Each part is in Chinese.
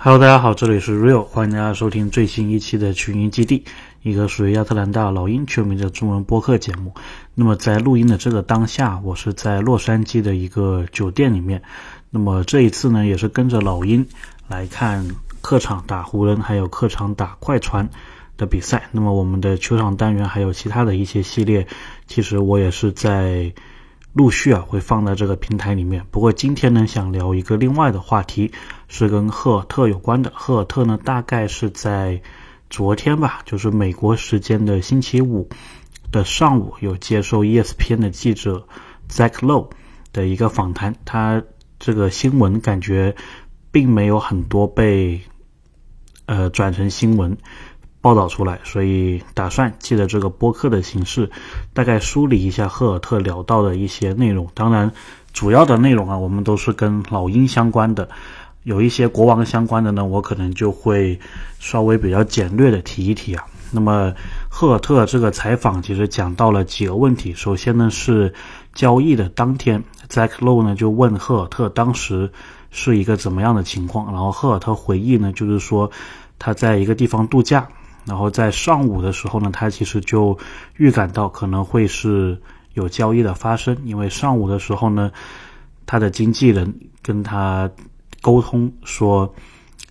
Hello，大家好，这里是 Real，欢迎大家收听最新一期的群英基地，一个属于亚特兰大老鹰球迷的中文播客节目。那么在录音的这个当下，我是在洛杉矶的一个酒店里面。那么这一次呢，也是跟着老鹰来看客场打湖人，还有客场打快船的比赛。那么我们的球场单元还有其他的一些系列，其实我也是在。陆续啊会放在这个平台里面。不过今天呢，想聊一个另外的话题，是跟赫尔特有关的。赫尔特呢，大概是在昨天吧，就是美国时间的星期五的上午，有接受 ESPN 的记者 Zach Lowe 的一个访谈。他这个新闻感觉并没有很多被呃转成新闻。报道出来，所以打算借着这个播客的形式，大概梳理一下赫尔特聊到的一些内容。当然，主要的内容啊，我们都是跟老鹰相关的，有一些国王相关的呢，我可能就会稍微比较简略的提一提啊。那么，赫尔特这个采访其实讲到了几个问题。首先呢，是交易的当天，Zach Lowe 呢就问赫尔特当时是一个怎么样的情况，然后赫尔特回忆呢，就是说他在一个地方度假。然后在上午的时候呢，他其实就预感到可能会是有交易的发生，因为上午的时候呢，他的经纪人跟他沟通说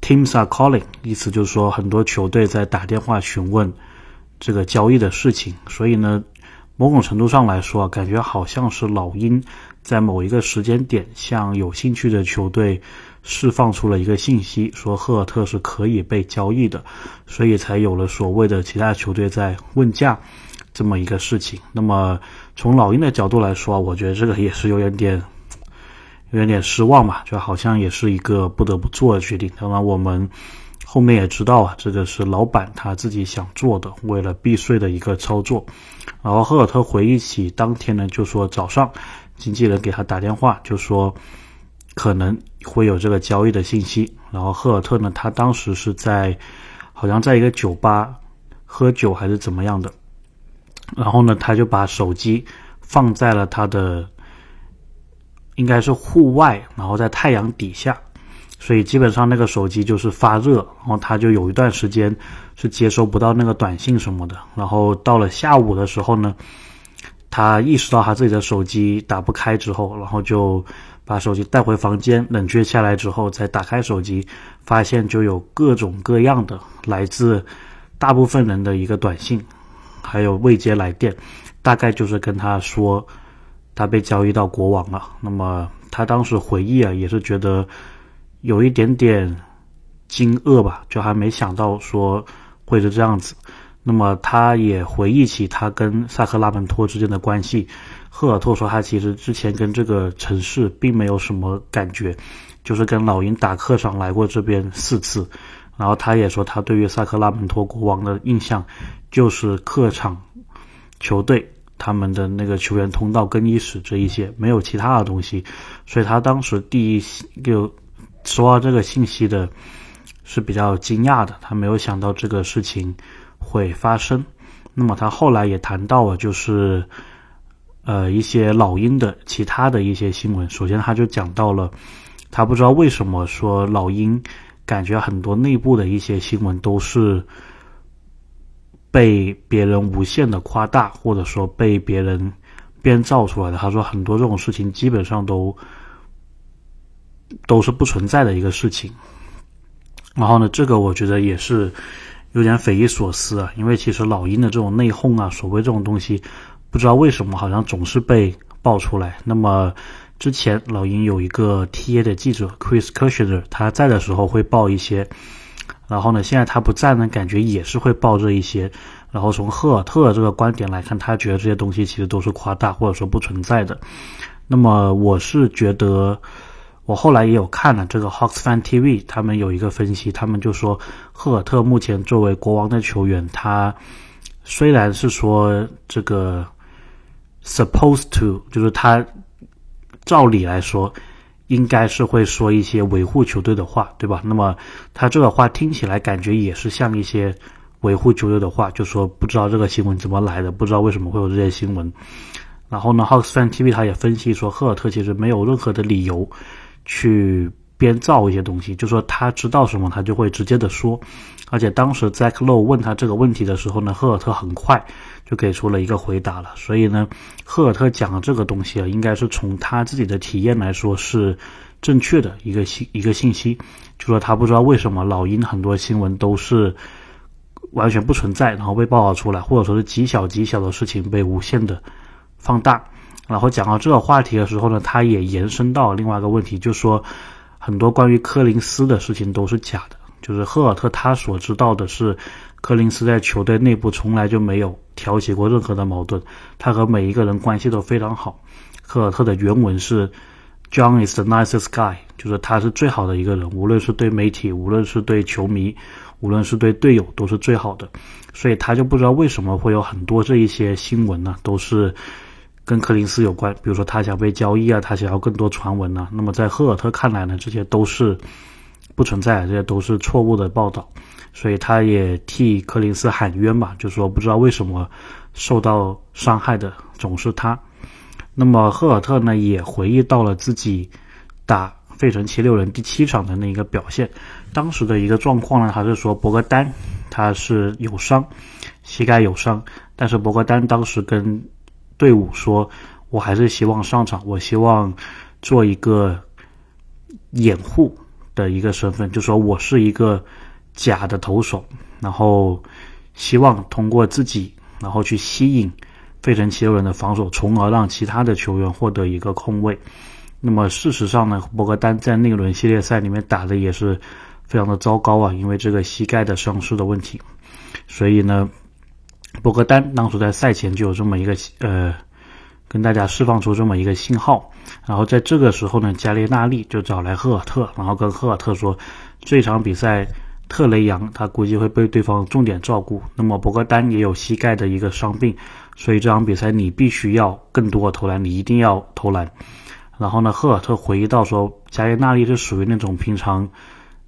，teams are calling，意思就是说很多球队在打电话询问这个交易的事情，所以呢，某种程度上来说，感觉好像是老鹰在某一个时间点向有兴趣的球队。释放出了一个信息，说赫尔特是可以被交易的，所以才有了所谓的其他球队在问价这么一个事情。那么从老鹰的角度来说，我觉得这个也是有点点有点点失望吧，就好像也是一个不得不做的决定。当然，我们后面也知道啊，这个是老板他自己想做的，为了避税的一个操作。然后赫尔特回忆起当天呢，就说早上经纪人给他打电话，就说。可能会有这个交易的信息，然后赫尔特呢，他当时是在好像在一个酒吧喝酒还是怎么样的，然后呢，他就把手机放在了他的应该是户外，然后在太阳底下，所以基本上那个手机就是发热，然后他就有一段时间是接收不到那个短信什么的，然后到了下午的时候呢，他意识到他自己的手机打不开之后，然后就。把手机带回房间冷却下来之后，再打开手机，发现就有各种各样的来自大部分人的一个短信，还有未接来电，大概就是跟他说他被交易到国王了。那么他当时回忆啊，也是觉得有一点点惊愕吧，就还没想到说会是这样子。那么他也回忆起他跟萨克拉门托之间的关系。赫尔特说，他其实之前跟这个城市并没有什么感觉，就是跟老鹰打客场来过这边四次。然后他也说，他对于萨克拉门托国王的印象就是客场球队他们的那个球员通道更衣室这一些，没有其他的东西。所以他当时第一就收到这个信息的是比较惊讶的，他没有想到这个事情会发生。那么他后来也谈到了，就是。呃，一些老鹰的其他的一些新闻，首先他就讲到了，他不知道为什么说老鹰感觉很多内部的一些新闻都是被别人无限的夸大，或者说被别人编造出来的。他说很多这种事情基本上都都是不存在的一个事情。然后呢，这个我觉得也是有点匪夷所思啊，因为其实老鹰的这种内讧啊，所谓这种东西。不知道为什么，好像总是被爆出来。那么之前老鹰有一个 TA 的记者 Chris k u s h e r 他在的时候会报一些，然后呢，现在他不在呢，感觉也是会报这一些。然后从赫尔特这个观点来看，他觉得这些东西其实都是夸大或者说不存在的。那么我是觉得，我后来也有看了这个 Hawks Fan TV，他们有一个分析，他们就说赫尔特目前作为国王的球员，他虽然是说这个。Supposed to 就是他，照理来说，应该是会说一些维护球队的话，对吧？那么他这个话听起来感觉也是像一些维护球队的话，就说不知道这个新闻怎么来的，不知道为什么会有这些新闻。然后呢，Hawks Fan TV 他也分析说，赫尔特其实没有任何的理由去编造一些东西，就说他知道什么，他就会直接的说。而且当时 Zack Low 问他这个问题的时候呢，赫尔特很快就给出了一个回答了。所以呢，赫尔特讲的这个东西啊，应该是从他自己的体验来说是正确的一个信一个信息。就说他不知道为什么老鹰很多新闻都是完全不存在，然后被报道出来，或者说是极小极小的事情被无限的放大。然后讲到这个话题的时候呢，他也延伸到另外一个问题，就说很多关于柯林斯的事情都是假的。就是赫尔特他所知道的是，柯林斯在球队内部从来就没有挑起过任何的矛盾，他和每一个人关系都非常好。赫尔特的原文是：“John is the nicest guy。”就是他是最好的一个人，无论是对媒体，无论是对球迷，无论是对队友，都是最好的。所以他就不知道为什么会有很多这一些新闻呢，都是跟柯林斯有关。比如说他想被交易啊，他想要更多传闻啊。那么在赫尔特看来呢，这些都是。不存在，这些都是错误的报道，所以他也替柯林斯喊冤吧，就说不知道为什么受到伤害的总是他。那么赫尔特呢，也回忆到了自己打费城七六人第七场的那一个表现，当时的一个状况呢，还是说博格丹他是有伤，膝盖有伤，但是博格丹当时跟队伍说，我还是希望上场，我希望做一个掩护。的一个身份，就说我是一个假的投手，然后希望通过自己，然后去吸引费城七六人的防守，从而让其他的球员获得一个空位。那么事实上呢，博格丹在那一轮系列赛里面打的也是非常的糟糕啊，因为这个膝盖的伤势的问题。所以呢，博格丹当初在赛前就有这么一个呃。跟大家释放出这么一个信号，然后在这个时候呢，加列纳利就找来赫尔特，然后跟赫尔特说，这场比赛特雷杨他估计会被对方重点照顾，那么博格丹也有膝盖的一个伤病，所以这场比赛你必须要更多投篮，你一定要投篮。然后呢，赫尔特回忆到说，加列纳利是属于那种平常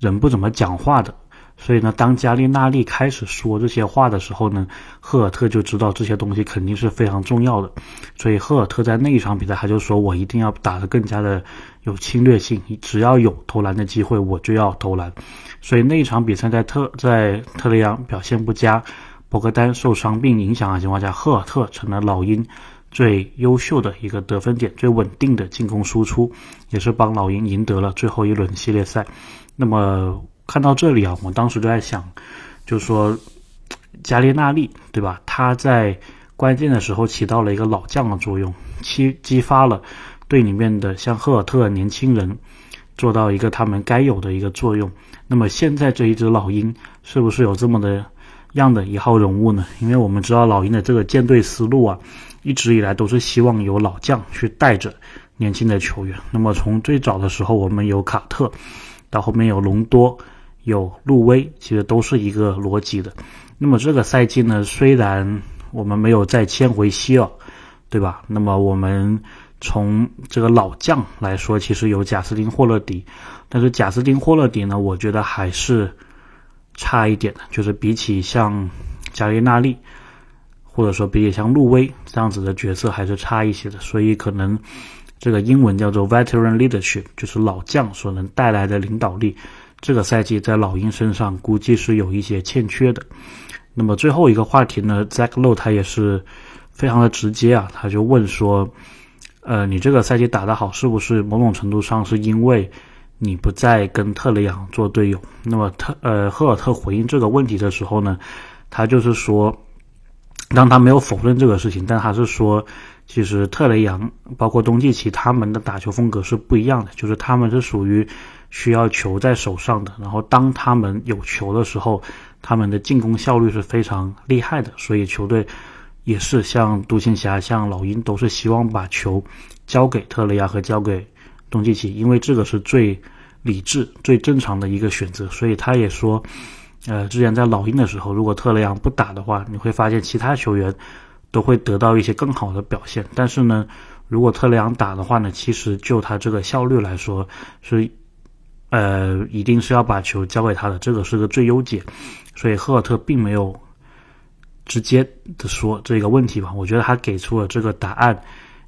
人不怎么讲话的。所以呢，当加利纳利开始说这些话的时候呢，赫尔特就知道这些东西肯定是非常重要的。所以赫尔特在那一场比赛，他就说我一定要打得更加的有侵略性，只要有投篮的机会，我就要投篮。所以那一场比赛在特在特雷杨表现不佳，博格丹受伤病影响的情况下，赫尔特成了老鹰最优秀的一个得分点，最稳定的进攻输出，也是帮老鹰赢得了最后一轮系列赛。那么。看到这里啊，我当时就在想，就说，加列纳利对吧？他在关键的时候起到了一个老将的作用，激激发了队里面的像赫尔特年轻人，做到一个他们该有的一个作用。那么现在这一只老鹰是不是有这么的样的一号人物呢？因为我们知道老鹰的这个建队思路啊，一直以来都是希望有老将去带着年轻的球员。那么从最早的时候，我们有卡特，到后面有隆多。有路威，其实都是一个逻辑的。那么这个赛季呢，虽然我们没有再签回希尔，对吧？那么我们从这个老将来说，其实有贾斯汀霍勒迪，但是贾斯汀霍勒迪呢，我觉得还是差一点的，就是比起像加列纳利，或者说比起像路威这样子的角色，还是差一些的。所以可能这个英文叫做 veteran leadership，就是老将所能带来的领导力。这个赛季在老鹰身上估计是有一些欠缺的。那么最后一个话题呢，Zack Low 他也是非常的直接啊，他就问说：“呃，你这个赛季打得好，是不是某种程度上是因为你不再跟特雷杨做队友？”那么特呃赫尔特回应这个问题的时候呢，他就是说，当他没有否认这个事情，但他是说，其实特雷杨包括东契奇他们的打球风格是不一样的，就是他们是属于。需要球在手上的，然后当他们有球的时候，他们的进攻效率是非常厉害的。所以球队也是像独行侠、像老鹰，都是希望把球交给特雷亚和交给东契奇，因为这个是最理智、最正常的一个选择。所以他也说，呃，之前在老鹰的时候，如果特雷杨不打的话，你会发现其他球员都会得到一些更好的表现。但是呢，如果特雷杨打的话呢，其实就他这个效率来说是。呃，一定是要把球交给他的，这个是个最优解，所以赫尔特并没有直接的说这个问题吧。我觉得他给出了这个答案，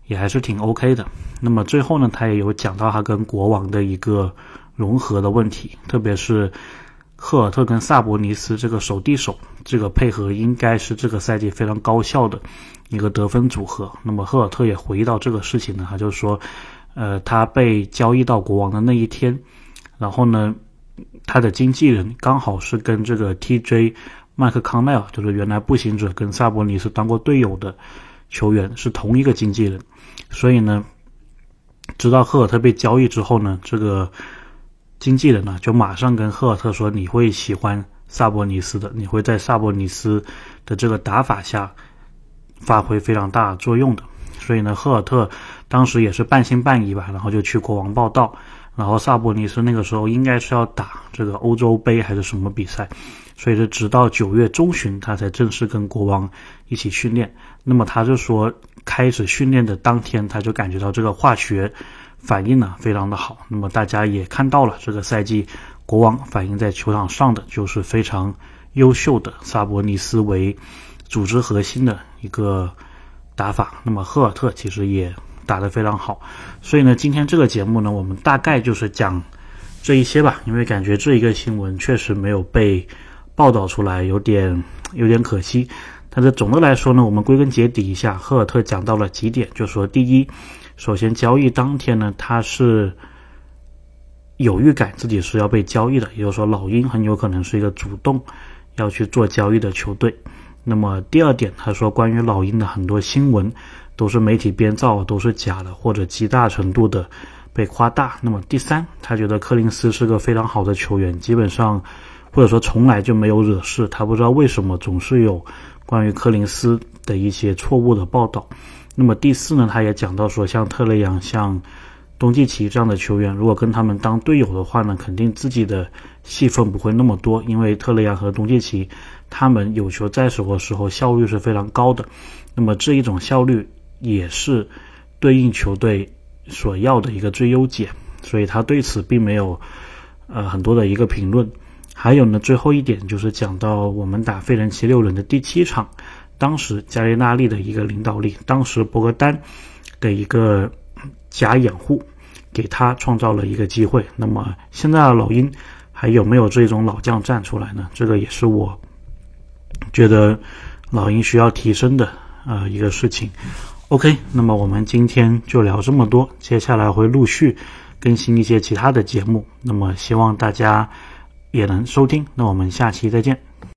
也还是挺 OK 的。那么最后呢，他也有讲到他跟国王的一个融合的问题，特别是赫尔特跟萨博尼斯这个手递手这个配合，应该是这个赛季非常高效的一个得分组合。那么赫尔特也回忆到这个事情呢，他就说，呃，他被交易到国王的那一天，然后呢，他的经纪人刚好是跟这个 TJ 麦克康奈尔，就是原来步行者跟萨博尼斯当过队友的球员，是同一个经纪人，所以呢。知道赫尔特被交易之后呢，这个经纪人呢就马上跟赫尔特说：“你会喜欢萨博尼斯的，你会在萨博尼斯的这个打法下发挥非常大作用的。”所以呢，赫尔特当时也是半信半疑吧，然后就去国王报道。然后萨博尼斯那个时候应该是要打这个欧洲杯还是什么比赛，所以是直到九月中旬他才正式跟国王一起训练。那么他就说。开始训练的当天，他就感觉到这个化学反应呢非常的好。那么大家也看到了，这个赛季国王反映在球场上的就是非常优秀的萨博尼斯为组织核心的一个打法。那么赫尔特其实也打得非常好。所以呢，今天这个节目呢，我们大概就是讲这一些吧，因为感觉这一个新闻确实没有被报道出来，有点有点可惜。但是总的来说呢，我们归根结底一下，赫尔特讲到了几点，就说第一，首先交易当天呢，他是有预感自己是要被交易的，也就是说老鹰很有可能是一个主动要去做交易的球队。那么第二点，他说关于老鹰的很多新闻都是媒体编造，都是假的，或者极大程度的被夸大。那么第三，他觉得柯林斯是个非常好的球员，基本上或者说从来就没有惹事，他不知道为什么总是有。关于柯林斯的一些错误的报道，那么第四呢，他也讲到说，像特雷杨、像东契奇这样的球员，如果跟他们当队友的话呢，肯定自己的戏份不会那么多，因为特雷杨和东契奇他们有球在手的时候效率是非常高的，那么这一种效率也是对应球队所要的一个最优解，所以他对此并没有呃很多的一个评论。还有呢，最后一点就是讲到我们打费城七六人的第七场，当时加里纳利的一个领导力，当时博格丹的一个假掩护，给他创造了一个机会。那么现在的老鹰还有没有这种老将站出来呢？这个也是我觉得老鹰需要提升的呃一个事情。OK，那么我们今天就聊这么多，接下来会陆续更新一些其他的节目。那么希望大家。也能收听，那我们下期再见。